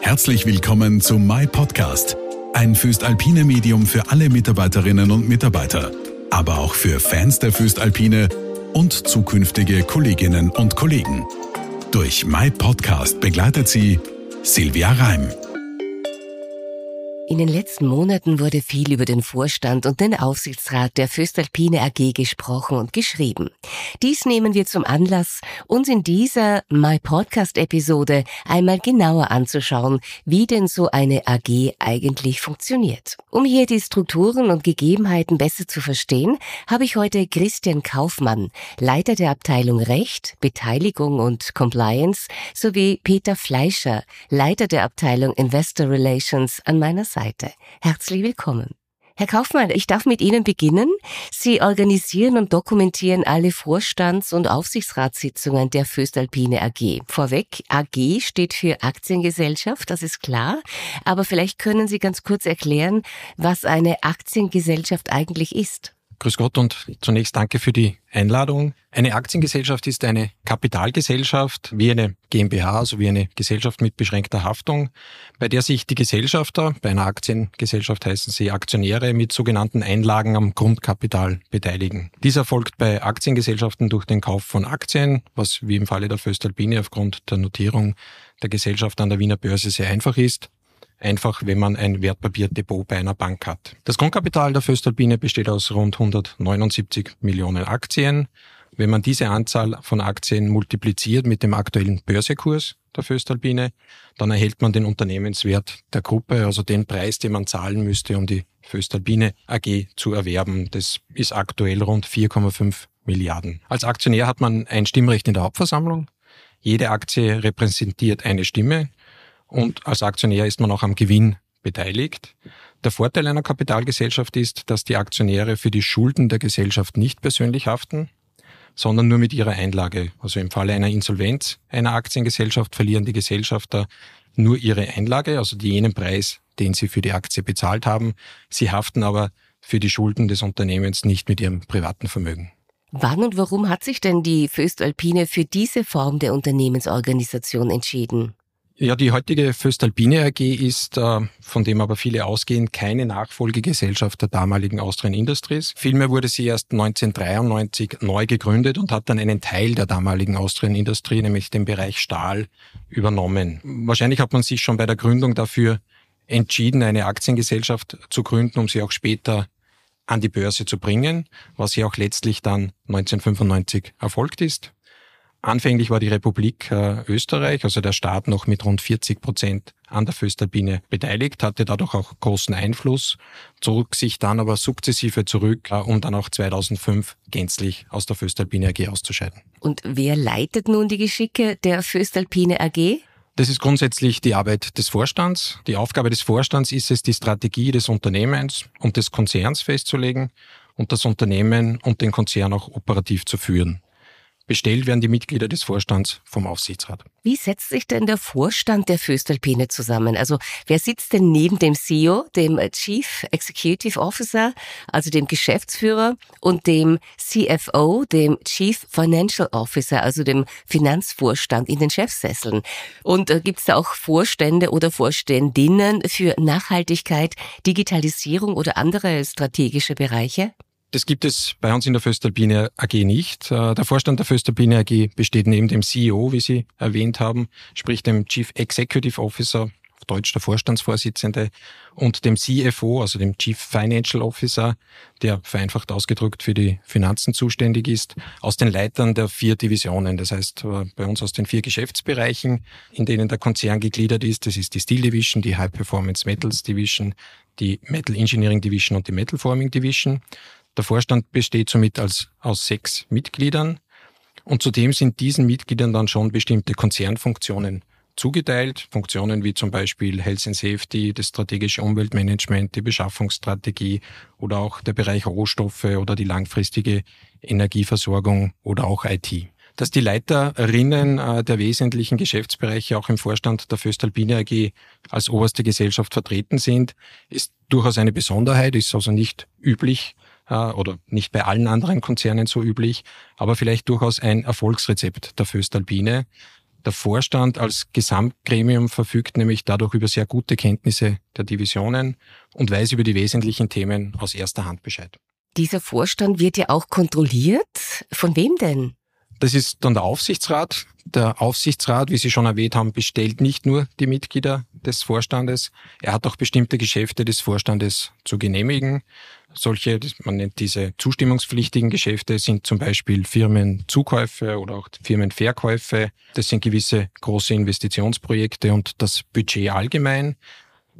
Herzlich willkommen zu My Podcast, ein Füstalpine Medium für alle Mitarbeiterinnen und Mitarbeiter, aber auch für Fans der Füstalpine und zukünftige Kolleginnen und Kollegen. Durch My Podcast begleitet sie Silvia Reim. In den letzten Monaten wurde viel über den Vorstand und den Aufsichtsrat der Föstalpine AG gesprochen und geschrieben. Dies nehmen wir zum Anlass, uns in dieser My Podcast Episode einmal genauer anzuschauen, wie denn so eine AG eigentlich funktioniert. Um hier die Strukturen und Gegebenheiten besser zu verstehen, habe ich heute Christian Kaufmann, Leiter der Abteilung Recht, Beteiligung und Compliance, sowie Peter Fleischer, Leiter der Abteilung Investor Relations an meiner Seite. Seite. Herzlich willkommen. Herr Kaufmann, ich darf mit Ihnen beginnen. Sie organisieren und dokumentieren alle Vorstands- und Aufsichtsratssitzungen der Föstalpine AG. Vorweg, AG steht für Aktiengesellschaft, das ist klar. Aber vielleicht können Sie ganz kurz erklären, was eine Aktiengesellschaft eigentlich ist. Grüß Gott und zunächst danke für die Einladung. Eine Aktiengesellschaft ist eine Kapitalgesellschaft wie eine GmbH, also wie eine Gesellschaft mit beschränkter Haftung, bei der sich die Gesellschafter, bei einer Aktiengesellschaft heißen sie Aktionäre, mit sogenannten Einlagen am Grundkapital beteiligen. Dies erfolgt bei Aktiengesellschaften durch den Kauf von Aktien, was wie im Falle der Föstalpine aufgrund der Notierung der Gesellschaft an der Wiener Börse sehr einfach ist einfach, wenn man ein Wertpapierdepot bei einer Bank hat. Das Grundkapital der Föstalpine besteht aus rund 179 Millionen Aktien. Wenn man diese Anzahl von Aktien multipliziert mit dem aktuellen Börsekurs der Föstalpine, dann erhält man den Unternehmenswert der Gruppe, also den Preis, den man zahlen müsste, um die Föstalpine AG zu erwerben. Das ist aktuell rund 4,5 Milliarden. Als Aktionär hat man ein Stimmrecht in der Hauptversammlung. Jede Aktie repräsentiert eine Stimme und als Aktionär ist man auch am Gewinn beteiligt. Der Vorteil einer Kapitalgesellschaft ist, dass die Aktionäre für die Schulden der Gesellschaft nicht persönlich haften, sondern nur mit ihrer Einlage. Also im Falle einer Insolvenz einer Aktiengesellschaft verlieren die Gesellschafter nur ihre Einlage, also jenen Preis, den sie für die Aktie bezahlt haben. Sie haften aber für die Schulden des Unternehmens nicht mit ihrem privaten Vermögen. Wann und warum hat sich denn die Föstalpine für diese Form der Unternehmensorganisation entschieden? Ja, die heutige Föstalpine AG ist, äh, von dem aber viele ausgehen, keine Nachfolgegesellschaft der damaligen Austrian Industries. Vielmehr wurde sie erst 1993 neu gegründet und hat dann einen Teil der damaligen Austrian Industrie, nämlich den Bereich Stahl, übernommen. Wahrscheinlich hat man sich schon bei der Gründung dafür entschieden, eine Aktiengesellschaft zu gründen, um sie auch später an die Börse zu bringen, was ja auch letztlich dann 1995 erfolgt ist. Anfänglich war die Republik äh, Österreich, also der Staat, noch mit rund 40 Prozent an der Föstalpine beteiligt, hatte dadurch auch großen Einfluss, zog sich dann aber sukzessive zurück, äh, um dann auch 2005 gänzlich aus der Föstalpine AG auszuscheiden. Und wer leitet nun die Geschicke der Föstalpine AG? Das ist grundsätzlich die Arbeit des Vorstands. Die Aufgabe des Vorstands ist es, die Strategie des Unternehmens und des Konzerns festzulegen und das Unternehmen und den Konzern auch operativ zu führen. Bestellt werden die Mitglieder des Vorstands vom Aufsichtsrat. Wie setzt sich denn der Vorstand der Föstalpine zusammen? Also wer sitzt denn neben dem CEO, dem Chief Executive Officer, also dem Geschäftsführer und dem CFO, dem Chief Financial Officer, also dem Finanzvorstand in den Chefsesseln? Und äh, gibt es da auch Vorstände oder Vorständinnen für Nachhaltigkeit, Digitalisierung oder andere strategische Bereiche? Das gibt es bei uns in der Föstalpine AG nicht. Äh, der Vorstand der Föstalpine AG besteht neben dem CEO, wie Sie erwähnt haben, sprich dem Chief Executive Officer, auf Deutsch der Vorstandsvorsitzende, und dem CFO, also dem Chief Financial Officer, der vereinfacht ausgedrückt für die Finanzen zuständig ist, aus den Leitern der vier Divisionen. Das heißt, äh, bei uns aus den vier Geschäftsbereichen, in denen der Konzern gegliedert ist. Das ist die Steel Division, die High Performance Metals Division, die Metal Engineering Division und die Metal Forming Division. Der Vorstand besteht somit als, aus sechs Mitgliedern und zudem sind diesen Mitgliedern dann schon bestimmte Konzernfunktionen zugeteilt. Funktionen wie zum Beispiel Health and Safety, das strategische Umweltmanagement, die Beschaffungsstrategie oder auch der Bereich Rohstoffe oder die langfristige Energieversorgung oder auch IT. Dass die Leiterinnen äh, der wesentlichen Geschäftsbereiche auch im Vorstand der Föstalpine AG als oberste Gesellschaft vertreten sind, ist durchaus eine Besonderheit, ist also nicht üblich oder nicht bei allen anderen Konzernen so üblich, aber vielleicht durchaus ein Erfolgsrezept der Föstalpine. Der Vorstand als Gesamtgremium verfügt nämlich dadurch über sehr gute Kenntnisse der Divisionen und weiß über die wesentlichen Themen aus erster Hand Bescheid. Dieser Vorstand wird ja auch kontrolliert. Von wem denn? Das ist dann der Aufsichtsrat. Der Aufsichtsrat, wie Sie schon erwähnt haben, bestellt nicht nur die Mitglieder des Vorstandes. Er hat auch bestimmte Geschäfte des Vorstandes zu genehmigen. Solche, man nennt diese zustimmungspflichtigen Geschäfte, sind zum Beispiel Firmenzukäufe oder auch Firmenverkäufe. Das sind gewisse große Investitionsprojekte und das Budget allgemein.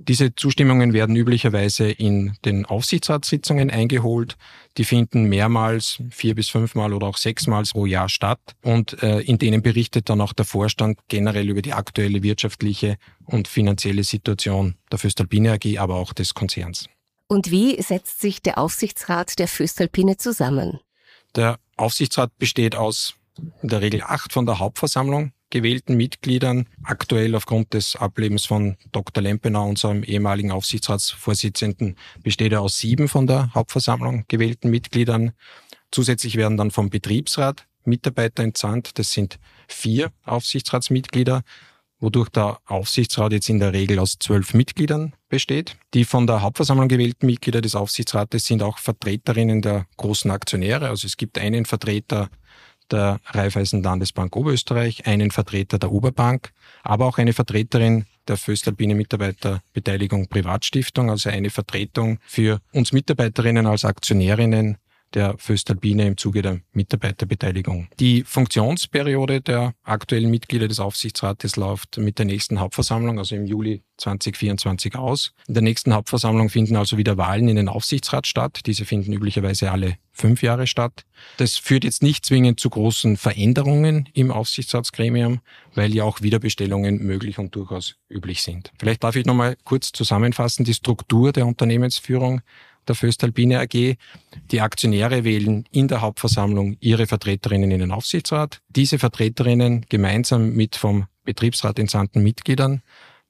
Diese Zustimmungen werden üblicherweise in den Aufsichtsratssitzungen eingeholt. Die finden mehrmals, vier bis fünfmal oder auch sechsmal pro Jahr statt und äh, in denen berichtet dann auch der Vorstand generell über die aktuelle wirtschaftliche und finanzielle Situation der Föstalpine AG, aber auch des Konzerns. Und wie setzt sich der Aufsichtsrat der Föstalpine zusammen? Der Aufsichtsrat besteht aus in der Regel acht von der Hauptversammlung gewählten Mitgliedern. Aktuell aufgrund des Ablebens von Dr. Lempenau, unserem ehemaligen Aufsichtsratsvorsitzenden, besteht er aus sieben von der Hauptversammlung gewählten Mitgliedern. Zusätzlich werden dann vom Betriebsrat Mitarbeiter entsandt. Das sind vier Aufsichtsratsmitglieder, wodurch der Aufsichtsrat jetzt in der Regel aus zwölf Mitgliedern besteht. Die von der Hauptversammlung gewählten Mitglieder des Aufsichtsrates sind auch Vertreterinnen der großen Aktionäre. Also es gibt einen Vertreter der Raiffeisen Landesbank Oberösterreich, einen Vertreter der Oberbank, aber auch eine Vertreterin der Föstalpine Mitarbeiterbeteiligung Privatstiftung, also eine Vertretung für uns Mitarbeiterinnen als Aktionärinnen der Föstalpine im Zuge der Mitarbeiterbeteiligung. Die Funktionsperiode der aktuellen Mitglieder des Aufsichtsrates läuft mit der nächsten Hauptversammlung, also im Juli 2024 aus. In der nächsten Hauptversammlung finden also wieder Wahlen in den Aufsichtsrat statt. Diese finden üblicherweise alle fünf Jahre statt. Das führt jetzt nicht zwingend zu großen Veränderungen im Aufsichtsratsgremium, weil ja auch Wiederbestellungen möglich und durchaus üblich sind. Vielleicht darf ich nochmal kurz zusammenfassen, die Struktur der Unternehmensführung der Föstalpine AG. Die Aktionäre wählen in der Hauptversammlung ihre Vertreterinnen in den Aufsichtsrat. Diese Vertreterinnen gemeinsam mit vom Betriebsrat entsandten Mitgliedern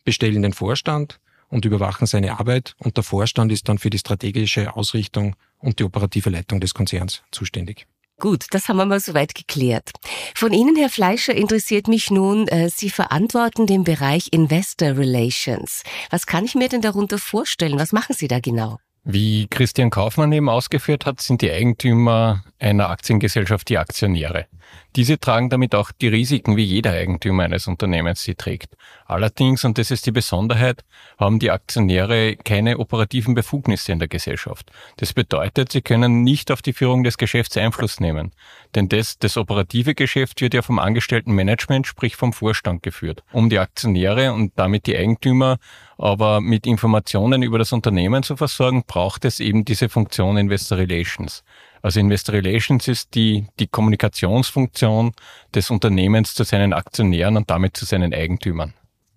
bestellen den Vorstand und überwachen seine Arbeit und der Vorstand ist dann für die strategische Ausrichtung und die operative Leitung des Konzerns zuständig. Gut, das haben wir mal soweit geklärt. Von Ihnen, Herr Fleischer, interessiert mich nun, äh, Sie verantworten den Bereich Investor Relations. Was kann ich mir denn darunter vorstellen? Was machen Sie da genau? Wie Christian Kaufmann eben ausgeführt hat, sind die Eigentümer einer Aktiengesellschaft die Aktionäre. Diese tragen damit auch die Risiken, wie jeder Eigentümer eines Unternehmens sie trägt. Allerdings, und das ist die Besonderheit, haben die Aktionäre keine operativen Befugnisse in der Gesellschaft. Das bedeutet, sie können nicht auf die Führung des Geschäfts Einfluss nehmen. Denn das, das operative Geschäft wird ja vom angestellten Management, sprich vom Vorstand geführt. Um die Aktionäre und damit die Eigentümer aber mit Informationen über das Unternehmen zu versorgen, braucht es eben diese Funktion Investor Relations. Also Investor Relations ist die, die Kommunikationsfunktion des Unternehmens zu seinen Aktionären und damit zu seinen Eigentümern.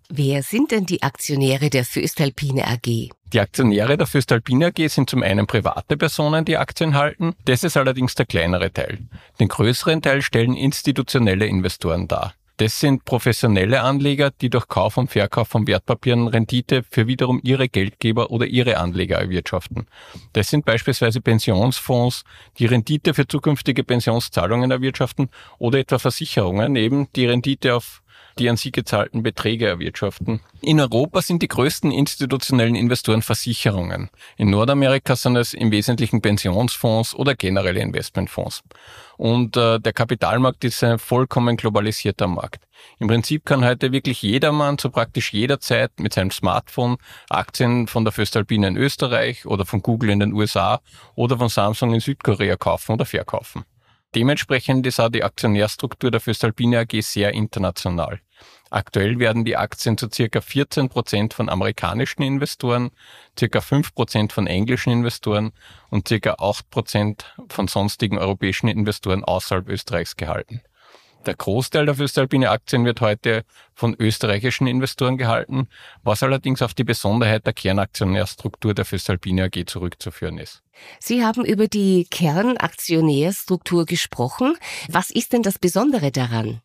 Wer sind denn die Aktionäre der Föstalpine AG? Die Aktionäre der Föstalpine AG sind zum einen private Personen, die Aktien halten. Das ist allerdings der kleinere Teil. Den größeren Teil stellen institutionelle Investoren dar. Das sind professionelle Anleger, die durch Kauf und Verkauf von Wertpapieren Rendite für wiederum ihre Geldgeber oder ihre Anleger erwirtschaften. Das sind beispielsweise Pensionsfonds, die Rendite für zukünftige Pensionszahlungen erwirtschaften oder etwa Versicherungen, eben die Rendite auf die an sie gezahlten Beträge erwirtschaften. In Europa sind die größten institutionellen Investoren Versicherungen. In Nordamerika sind es im Wesentlichen Pensionsfonds oder generelle Investmentfonds. Und äh, der Kapitalmarkt ist ein vollkommen globalisierter Markt. Im Prinzip kann heute wirklich jedermann zu praktisch jeder Zeit mit seinem Smartphone Aktien von der Föstalpine in Österreich oder von Google in den USA oder von Samsung in Südkorea kaufen oder verkaufen. Dementsprechend ist auch die Aktionärstruktur der Föstalpine AG sehr international. Aktuell werden die Aktien zu circa 14 Prozent von amerikanischen Investoren, circa 5 Prozent von englischen Investoren und circa 8 Prozent von sonstigen europäischen Investoren außerhalb Österreichs gehalten. Der Großteil der Föstalpine Aktien wird heute von österreichischen Investoren gehalten, was allerdings auf die Besonderheit der Kernaktionärstruktur der Föstalpine AG zurückzuführen ist. Sie haben über die Kernaktionärstruktur gesprochen. Was ist denn das Besondere daran?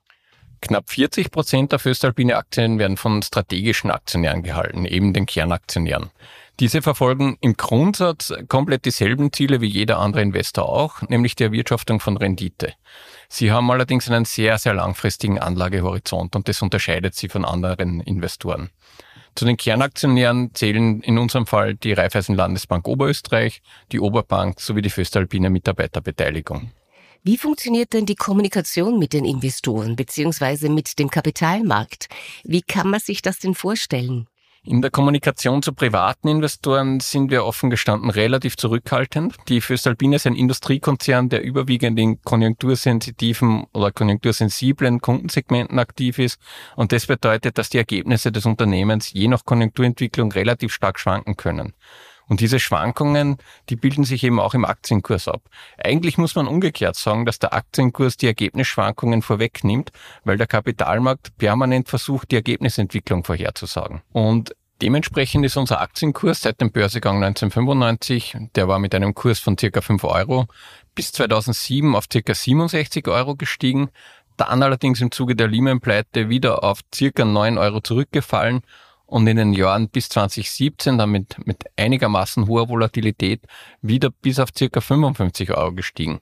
Knapp 40 Prozent der Föstalpine Aktien werden von strategischen Aktionären gehalten, eben den Kernaktionären. Diese verfolgen im Grundsatz komplett dieselben Ziele wie jeder andere Investor auch, nämlich die Erwirtschaftung von Rendite. Sie haben allerdings einen sehr, sehr langfristigen Anlagehorizont und das unterscheidet sie von anderen Investoren. Zu den Kernaktionären zählen in unserem Fall die Raiffeisen Landesbank Oberösterreich, die Oberbank sowie die Föstalpine Mitarbeiterbeteiligung. Wie funktioniert denn die Kommunikation mit den Investoren bzw. mit dem Kapitalmarkt? Wie kann man sich das denn vorstellen? In der Kommunikation zu privaten Investoren sind wir offen gestanden relativ zurückhaltend. Die Föstalpine ist ein Industriekonzern, der überwiegend in konjunktursensitiven oder konjunktursensiblen Kundensegmenten aktiv ist. Und das bedeutet, dass die Ergebnisse des Unternehmens je nach Konjunkturentwicklung relativ stark schwanken können. Und diese Schwankungen, die bilden sich eben auch im Aktienkurs ab. Eigentlich muss man umgekehrt sagen, dass der Aktienkurs die Ergebnisschwankungen vorwegnimmt, weil der Kapitalmarkt permanent versucht, die Ergebnisentwicklung vorherzusagen. Und Dementsprechend ist unser Aktienkurs seit dem Börsegang 1995, der war mit einem Kurs von circa 5 Euro, bis 2007 auf circa 67 Euro gestiegen, dann allerdings im Zuge der Lehman-Pleite wieder auf circa 9 Euro zurückgefallen und in den Jahren bis 2017 dann mit, mit einigermaßen hoher Volatilität wieder bis auf circa 55 Euro gestiegen.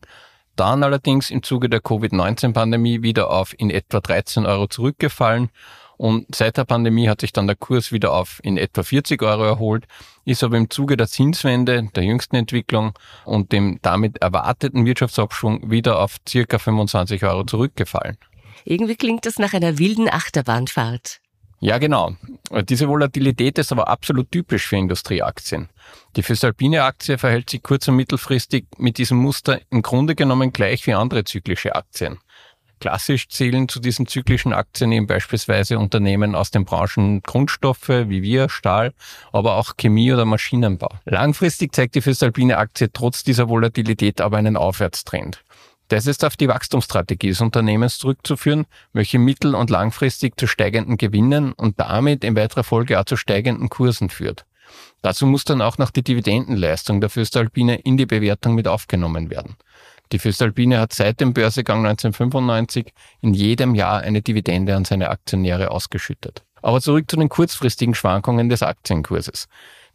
Dann allerdings im Zuge der Covid-19-Pandemie wieder auf in etwa 13 Euro zurückgefallen und seit der Pandemie hat sich dann der Kurs wieder auf in etwa 40 Euro erholt, ist aber im Zuge der Zinswende, der jüngsten Entwicklung und dem damit erwarteten Wirtschaftsabschwung wieder auf circa 25 Euro zurückgefallen. Irgendwie klingt das nach einer wilden Achterbahnfahrt. Ja, genau. Diese Volatilität ist aber absolut typisch für Industrieaktien. Die Föstalpine Aktie verhält sich kurz- und mittelfristig mit diesem Muster im Grunde genommen gleich wie andere zyklische Aktien. Klassisch zählen zu diesen zyklischen Aktien eben beispielsweise Unternehmen aus den Branchen Grundstoffe wie wir, Stahl, aber auch Chemie oder Maschinenbau. Langfristig zeigt die Föstalpine Aktie trotz dieser Volatilität aber einen Aufwärtstrend. Das ist auf die Wachstumsstrategie des Unternehmens zurückzuführen, welche mittel- und langfristig zu steigenden Gewinnen und damit in weiterer Folge auch zu steigenden Kursen führt. Dazu muss dann auch noch die Dividendenleistung der Föstalpine in die Bewertung mit aufgenommen werden. Die Föstalpine hat seit dem Börsegang 1995 in jedem Jahr eine Dividende an seine Aktionäre ausgeschüttet. Aber zurück zu den kurzfristigen Schwankungen des Aktienkurses.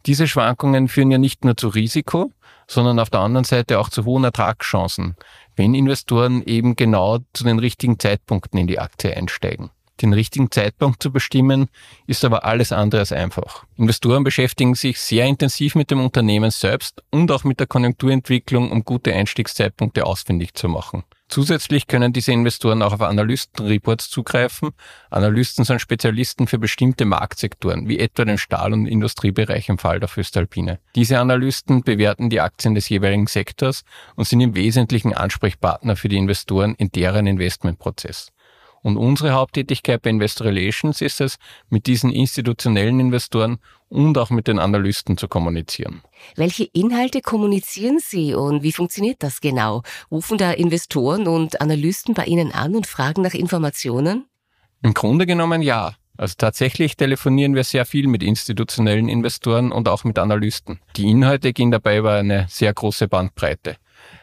Diese Schwankungen führen ja nicht nur zu Risiko, sondern auf der anderen Seite auch zu hohen Ertragschancen, wenn Investoren eben genau zu den richtigen Zeitpunkten in die Aktie einsteigen. Den richtigen Zeitpunkt zu bestimmen, ist aber alles andere als einfach. Investoren beschäftigen sich sehr intensiv mit dem Unternehmen selbst und auch mit der Konjunkturentwicklung, um gute Einstiegszeitpunkte ausfindig zu machen. Zusätzlich können diese Investoren auch auf Analystenreports zugreifen. Analysten sind Spezialisten für bestimmte Marktsektoren, wie etwa den Stahl- und Industriebereich im Fall der Föstalpine. Diese Analysten bewerten die Aktien des jeweiligen Sektors und sind im Wesentlichen Ansprechpartner für die Investoren in deren Investmentprozess. Und unsere Haupttätigkeit bei Investor Relations ist es, mit diesen institutionellen Investoren und auch mit den Analysten zu kommunizieren. Welche Inhalte kommunizieren Sie und wie funktioniert das genau? Rufen da Investoren und Analysten bei Ihnen an und fragen nach Informationen? Im Grunde genommen ja. Also tatsächlich telefonieren wir sehr viel mit institutionellen Investoren und auch mit Analysten. Die Inhalte gehen dabei über eine sehr große Bandbreite.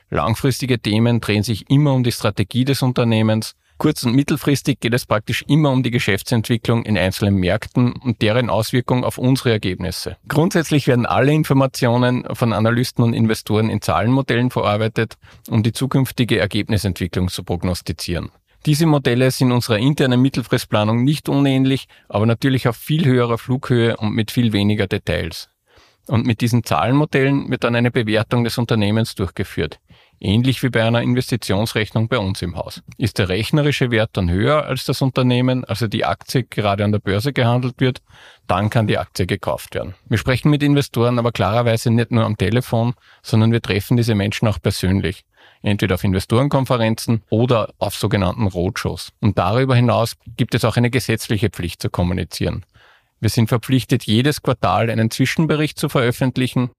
Langfristige Themen drehen sich immer um die Strategie des Unternehmens, Kurz- und mittelfristig geht es praktisch immer um die Geschäftsentwicklung in einzelnen Märkten und deren Auswirkung auf unsere Ergebnisse. Grundsätzlich werden alle Informationen von Analysten und Investoren in Zahlenmodellen verarbeitet, um die zukünftige Ergebnisentwicklung zu prognostizieren. Diese Modelle sind unserer internen Mittelfristplanung nicht unähnlich, aber natürlich auf viel höherer Flughöhe und mit viel weniger Details. Und mit diesen Zahlenmodellen wird dann eine Bewertung des Unternehmens durchgeführt. Ähnlich wie bei einer Investitionsrechnung bei uns im Haus. Ist der rechnerische Wert dann höher als das Unternehmen, also die Aktie gerade an der Börse gehandelt wird, dann kann die Aktie gekauft werden. Wir sprechen mit Investoren aber klarerweise nicht nur am Telefon, sondern wir treffen diese Menschen auch persönlich. Entweder auf Investorenkonferenzen oder auf sogenannten Roadshows. Und darüber hinaus gibt es auch eine gesetzliche Pflicht zu kommunizieren. Wir sind verpflichtet, jedes Quartal einen Zwischenbericht zu veröffentlichen,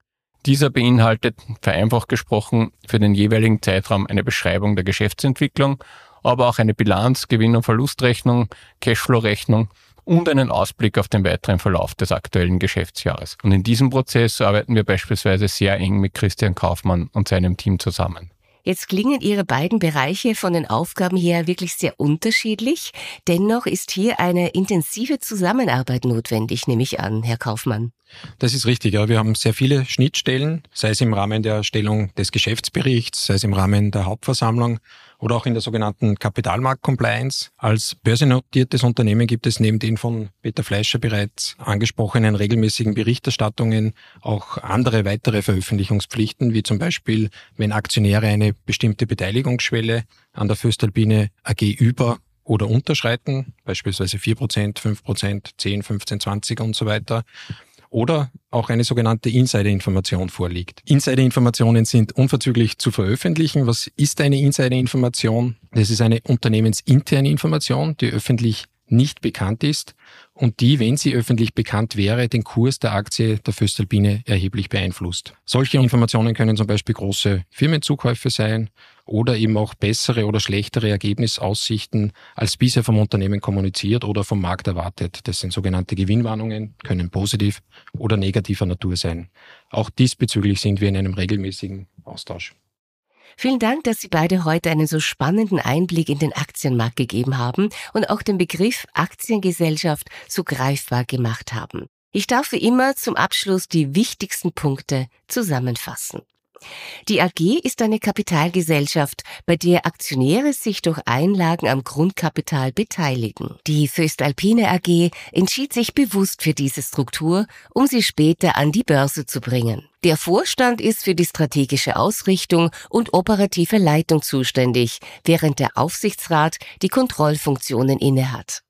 dieser beinhaltet, vereinfacht gesprochen, für den jeweiligen Zeitraum eine Beschreibung der Geschäftsentwicklung, aber auch eine Bilanz, Gewinn- und Verlustrechnung, Cashflow-Rechnung und einen Ausblick auf den weiteren Verlauf des aktuellen Geschäftsjahres. Und in diesem Prozess arbeiten wir beispielsweise sehr eng mit Christian Kaufmann und seinem Team zusammen. Jetzt klingen Ihre beiden Bereiche von den Aufgaben her wirklich sehr unterschiedlich. Dennoch ist hier eine intensive Zusammenarbeit notwendig, nehme ich an, Herr Kaufmann. Das ist richtig, ja. Wir haben sehr viele Schnittstellen, sei es im Rahmen der Erstellung des Geschäftsberichts, sei es im Rahmen der Hauptversammlung oder auch in der sogenannten Kapitalmarkt-Compliance. Als börsennotiertes Unternehmen gibt es neben den von Peter Fleischer bereits angesprochenen regelmäßigen Berichterstattungen auch andere weitere Veröffentlichungspflichten, wie zum Beispiel, wenn Aktionäre eine bestimmte Beteiligungsschwelle an der Föstalpine AG über oder unterschreiten, beispielsweise 4%, 5%, 10, 15, 20 und so weiter oder auch eine sogenannte Insider-Information vorliegt. Insider-Informationen sind unverzüglich zu veröffentlichen. Was ist eine Insider-Information? Das ist eine unternehmensinterne Information, die öffentlich nicht bekannt ist und die, wenn sie öffentlich bekannt wäre, den Kurs der Aktie der Föstalpine erheblich beeinflusst. Solche Informationen können zum Beispiel große Firmenzukäufe sein oder eben auch bessere oder schlechtere Ergebnisaussichten als bisher vom Unternehmen kommuniziert oder vom Markt erwartet. Das sind sogenannte Gewinnwarnungen, können positiv oder negativer Natur sein. Auch diesbezüglich sind wir in einem regelmäßigen Austausch. Vielen Dank, dass Sie beide heute einen so spannenden Einblick in den Aktienmarkt gegeben haben und auch den Begriff Aktiengesellschaft so greifbar gemacht haben. Ich darf wie immer zum Abschluss die wichtigsten Punkte zusammenfassen. Die AG ist eine Kapitalgesellschaft, bei der Aktionäre sich durch Einlagen am Grundkapital beteiligen. Die Föstalpine AG entschied sich bewusst für diese Struktur, um sie später an die Börse zu bringen. Der Vorstand ist für die strategische Ausrichtung und operative Leitung zuständig, während der Aufsichtsrat die Kontrollfunktionen innehat.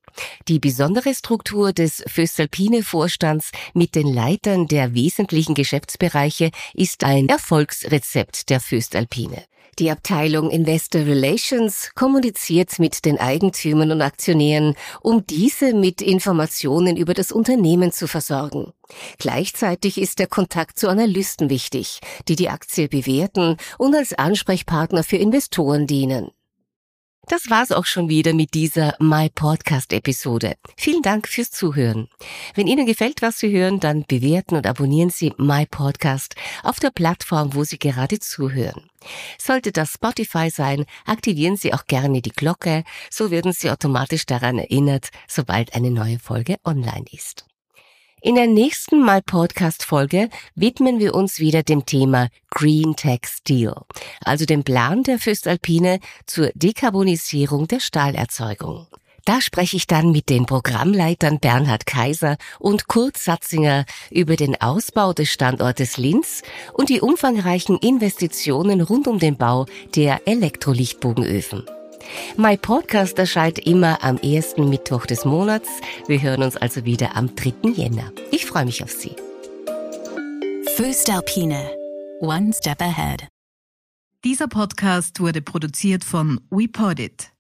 Die besondere Struktur des Föstalpine-Vorstands mit den Leitern der wesentlichen Geschäftsbereiche ist ein Erfolgsrezept der Föstalpine. Die Abteilung Investor Relations kommuniziert mit den Eigentümern und Aktionären, um diese mit Informationen über das Unternehmen zu versorgen. Gleichzeitig ist der Kontakt zu Analysten wichtig, die die Aktie bewerten und als Ansprechpartner für Investoren dienen. Das war's auch schon wieder mit dieser My Podcast Episode. Vielen Dank fürs Zuhören. Wenn Ihnen gefällt, was Sie hören, dann bewerten und abonnieren Sie My Podcast auf der Plattform, wo Sie gerade zuhören. Sollte das Spotify sein, aktivieren Sie auch gerne die Glocke, so werden Sie automatisch daran erinnert, sobald eine neue Folge online ist. In der nächsten Mal Podcast Folge widmen wir uns wieder dem Thema Green Tech Steel, also dem Plan der Füstalpine zur Dekarbonisierung der Stahlerzeugung. Da spreche ich dann mit den Programmleitern Bernhard Kaiser und Kurt Satzinger über den Ausbau des Standortes Linz und die umfangreichen Investitionen rund um den Bau der Elektrolichtbogenöfen. My Podcast erscheint immer am ersten Mittwoch des Monats. Wir hören uns also wieder am 3. Jänner. Ich freue mich auf Sie. Föstalpine. One Step Ahead. Dieser Podcast wurde produziert von WePodit.